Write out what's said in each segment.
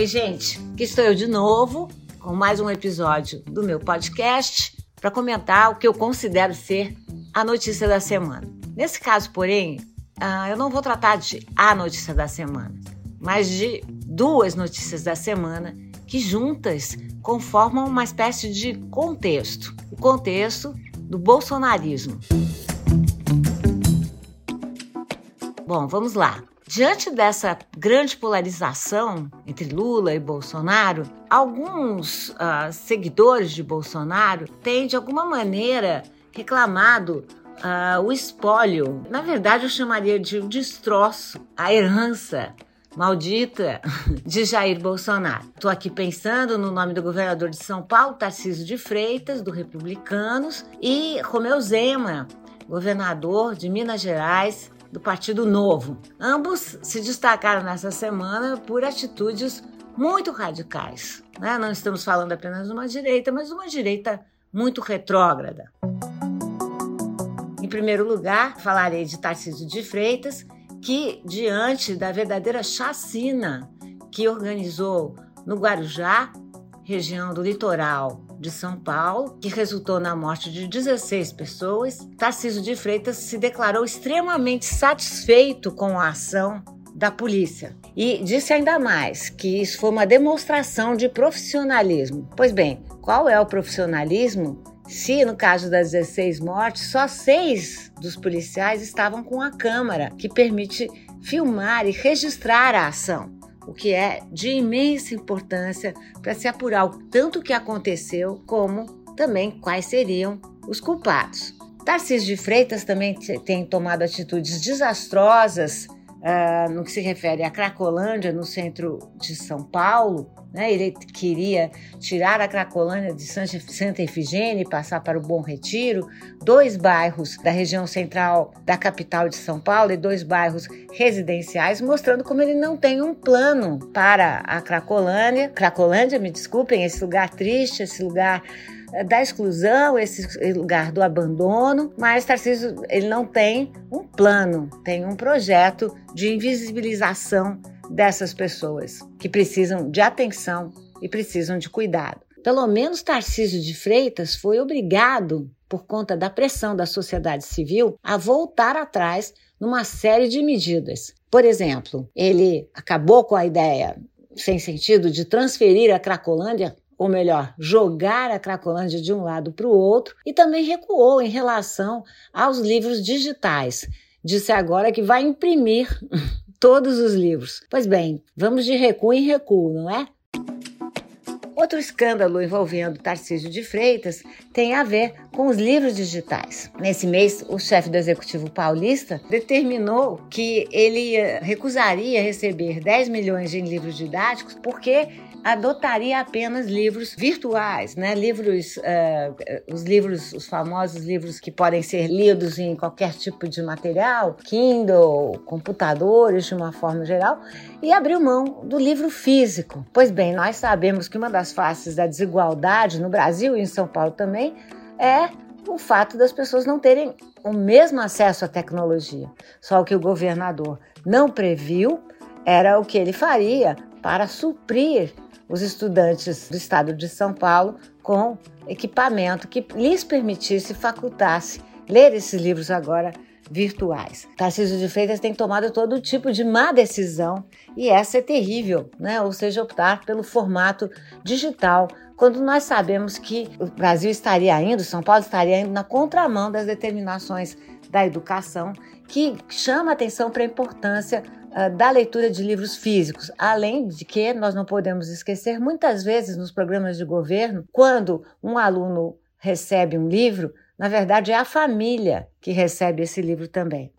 Oi, gente, aqui estou eu de novo com mais um episódio do meu podcast para comentar o que eu considero ser a notícia da semana. Nesse caso, porém, uh, eu não vou tratar de a notícia da semana, mas de duas notícias da semana que juntas conformam uma espécie de contexto o contexto do bolsonarismo. Bom, vamos lá. Diante dessa grande polarização entre Lula e Bolsonaro, alguns uh, seguidores de Bolsonaro têm, de alguma maneira, reclamado uh, o espólio. Na verdade, eu chamaria de um destroço, a herança maldita de Jair Bolsonaro. Estou aqui pensando no nome do governador de São Paulo, Tarcísio de Freitas, do Republicanos, e Romeu Zema, governador de Minas Gerais, do Partido Novo. Ambos se destacaram nessa semana por atitudes muito radicais. Né? Não estamos falando apenas de uma direita, mas de uma direita muito retrógrada. Em primeiro lugar, falarei de Tarcísio de Freitas, que, diante da verdadeira chacina que organizou no Guarujá, região do litoral de São Paulo, que resultou na morte de 16 pessoas, Tarcísio de Freitas se declarou extremamente satisfeito com a ação da polícia. E disse ainda mais que isso foi uma demonstração de profissionalismo. Pois bem, qual é o profissionalismo se no caso das 16 mortes, só seis dos policiais estavam com a câmera que permite filmar e registrar a ação o que é de imensa importância para se apurar o tanto que aconteceu, como também quais seriam os culpados. Tarcísio de Freitas também tem tomado atitudes desastrosas uh, no que se refere à Cracolândia, no centro de São Paulo. Né? Ele queria tirar a Cracolândia de Santa Efigênia e passar para o Bom Retiro, dois bairros da região central da capital de São Paulo e dois bairros residenciais, mostrando como ele não tem um plano para a Cracolândia. Cracolândia, me desculpem, esse lugar triste, esse lugar da exclusão, esse lugar do abandono, mas Tarcísio ele não tem um plano, tem um projeto de invisibilização dessas pessoas que precisam de atenção e precisam de cuidado. Pelo menos Tarcísio de Freitas foi obrigado, por conta da pressão da sociedade civil, a voltar atrás numa série de medidas. Por exemplo, ele acabou com a ideia sem sentido de transferir a Cracolândia ou melhor, jogar a Cracolândia de um lado para o outro, e também recuou em relação aos livros digitais. Disse agora que vai imprimir todos os livros. Pois bem, vamos de recuo em recuo, não é? Outro escândalo envolvendo Tarcísio de Freitas tem a ver com os livros digitais. Nesse mês, o chefe do Executivo Paulista determinou que ele recusaria receber 10 milhões de livros didáticos porque adotaria apenas livros virtuais, né? Livros, uh, os livros, os famosos livros que podem ser lidos em qualquer tipo de material, Kindle, computadores de uma forma geral, e abriu mão do livro físico. Pois bem, nós sabemos que uma das faces da desigualdade no Brasil e em São Paulo também é o fato das pessoas não terem o mesmo acesso à tecnologia. Só que o governador não previu era o que ele faria para suprir os estudantes do estado de São Paulo com equipamento que lhes permitisse, facultasse ler esses livros agora virtuais. Tarcísio de Freitas tem tomado todo tipo de má decisão e essa é terrível, né? Ou seja, optar pelo formato digital, quando nós sabemos que o Brasil estaria indo, São Paulo estaria indo na contramão das determinações da educação, que chama atenção para a importância da leitura de livros físicos. Além de que nós não podemos esquecer, muitas vezes nos programas de governo, quando um aluno recebe um livro, na verdade é a família que recebe esse livro também.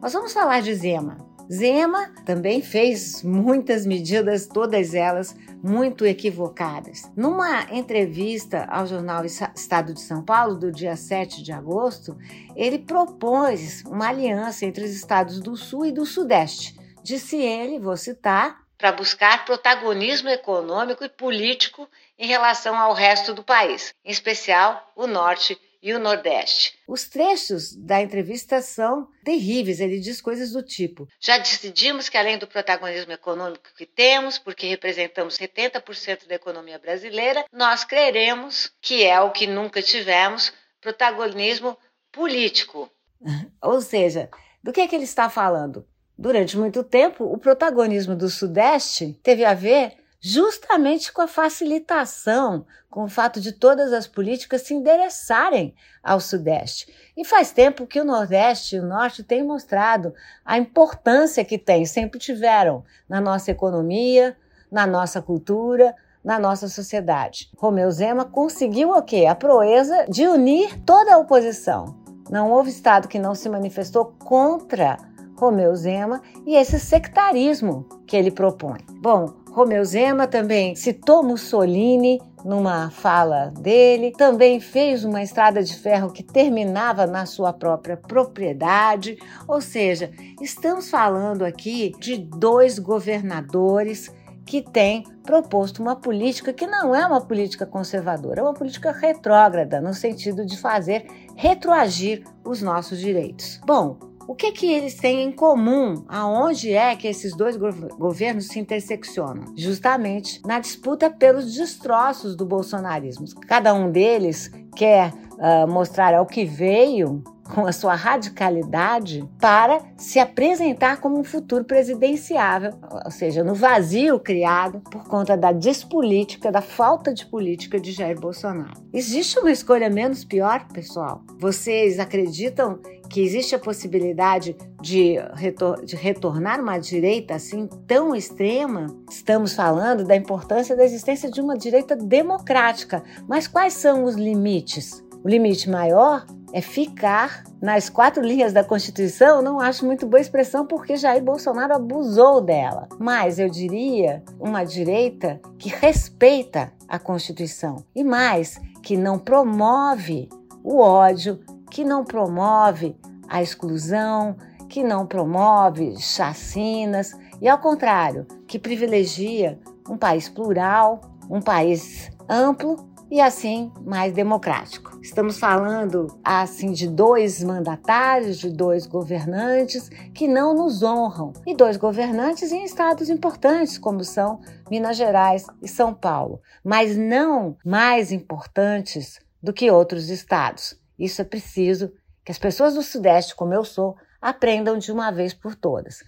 Nós vamos falar de Zema. Zema também fez muitas medidas, todas elas muito equivocadas. Numa entrevista ao jornal Estado de São Paulo, do dia 7 de agosto, ele propôs uma aliança entre os estados do Sul e do Sudeste. Disse ele, vou citar, para buscar protagonismo econômico e político em relação ao resto do país, em especial o Norte e o Nordeste. Os trechos da entrevista são terríveis. Ele diz coisas do tipo: Já decidimos que, além do protagonismo econômico que temos, porque representamos 70% da economia brasileira, nós creremos que é o que nunca tivemos protagonismo político. Ou seja, do que, é que ele está falando? Durante muito tempo, o protagonismo do Sudeste teve a ver justamente com a facilitação, com o fato de todas as políticas se endereçarem ao Sudeste. E faz tempo que o Nordeste e o Norte têm mostrado a importância que têm, sempre tiveram na nossa economia, na nossa cultura, na nossa sociedade. Romeu Zema conseguiu o quê? A proeza de unir toda a oposição. Não houve Estado que não se manifestou contra Romeu Zema e esse sectarismo que ele propõe. Bom, Romeu Zema também citou Mussolini numa fala dele, também fez uma estrada de ferro que terminava na sua própria propriedade, ou seja, estamos falando aqui de dois governadores que têm proposto uma política que não é uma política conservadora, é uma política retrógrada, no sentido de fazer retroagir os nossos direitos. Bom, o que, que eles têm em comum? Aonde é que esses dois governos se interseccionam? Justamente na disputa pelos destroços do bolsonarismo. Cada um deles quer uh, mostrar ao que veio com a sua radicalidade para se apresentar como um futuro presidenciável, ou seja, no vazio criado por conta da despolítica, da falta de política de Jair Bolsonaro. Existe uma escolha menos pior, pessoal? Vocês acreditam que existe a possibilidade de, retor de retornar uma direita assim tão extrema? Estamos falando da importância da existência de uma direita democrática, mas quais são os limites? O limite maior é ficar nas quatro linhas da Constituição, não acho muito boa expressão porque Jair Bolsonaro abusou dela. Mas eu diria uma direita que respeita a Constituição e mais, que não promove o ódio, que não promove a exclusão, que não promove chacinas e, ao contrário, que privilegia um país plural, um país amplo e assim mais democrático. Estamos falando assim de dois mandatários, de dois governantes que não nos honram e dois governantes em estados importantes como são Minas Gerais e São Paulo, mas não mais importantes do que outros estados. Isso é preciso que as pessoas do Sudeste, como eu sou, aprendam de uma vez por todas.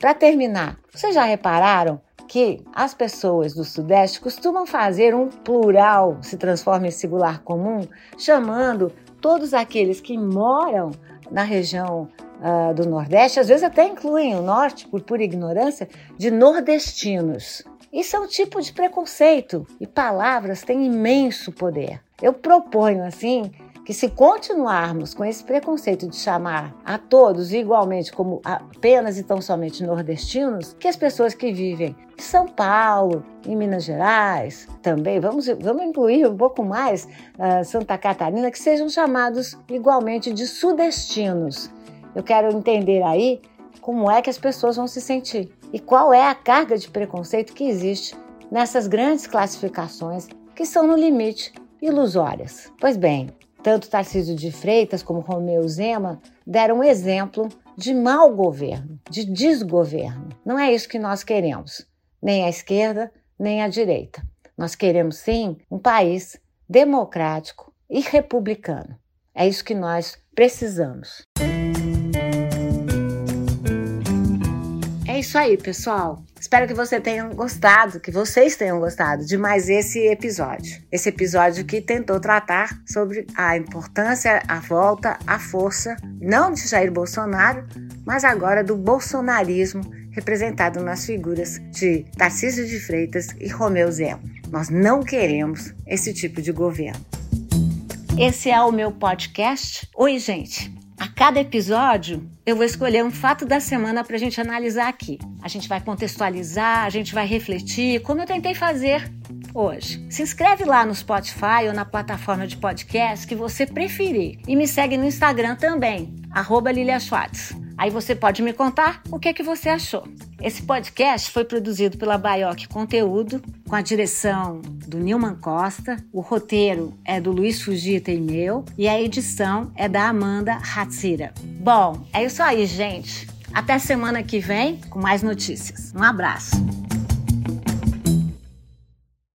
Para terminar, vocês já repararam que as pessoas do Sudeste costumam fazer um plural se transforma em singular comum, chamando todos aqueles que moram na região uh, do Nordeste, às vezes até incluem o Norte, por pura ignorância, de nordestinos. Isso é um tipo de preconceito e palavras têm imenso poder. Eu proponho, assim, que se continuarmos com esse preconceito de chamar a todos igualmente como apenas e tão somente nordestinos, que as pessoas que vivem em São Paulo, em Minas Gerais, também, vamos, vamos incluir um pouco mais uh, Santa Catarina, que sejam chamados igualmente de sudestinos. Eu quero entender aí como é que as pessoas vão se sentir e qual é a carga de preconceito que existe nessas grandes classificações que são no limite ilusórias. Pois bem, tanto Tarcísio de Freitas como Romeu Zema deram um exemplo de mau governo, de desgoverno. Não é isso que nós queremos, nem a esquerda, nem a direita. Nós queremos sim um país democrático e republicano. É isso que nós precisamos. Isso aí, pessoal. Espero que você tenha gostado, que vocês tenham gostado de mais esse episódio. Esse episódio que tentou tratar sobre a importância, a volta, a força, não de Jair Bolsonaro, mas agora do bolsonarismo representado nas figuras de Tarcísio de Freitas e Romeu Zema. Nós não queremos esse tipo de governo. Esse é o meu podcast. Oi, gente. A cada episódio, eu vou escolher um fato da semana para a gente analisar aqui. A gente vai contextualizar, a gente vai refletir, como eu tentei fazer hoje. Se inscreve lá no Spotify ou na plataforma de podcast que você preferir. E me segue no Instagram também, arroba. Aí você pode me contar o que, é que você achou. Esse podcast foi produzido pela Baioc Conteúdo, com a direção do Nilman Costa, o roteiro é do Luiz Fugita e meu, e a edição é da Amanda Hatsira. Bom, é isso aí, gente. Até semana que vem com mais notícias. Um abraço.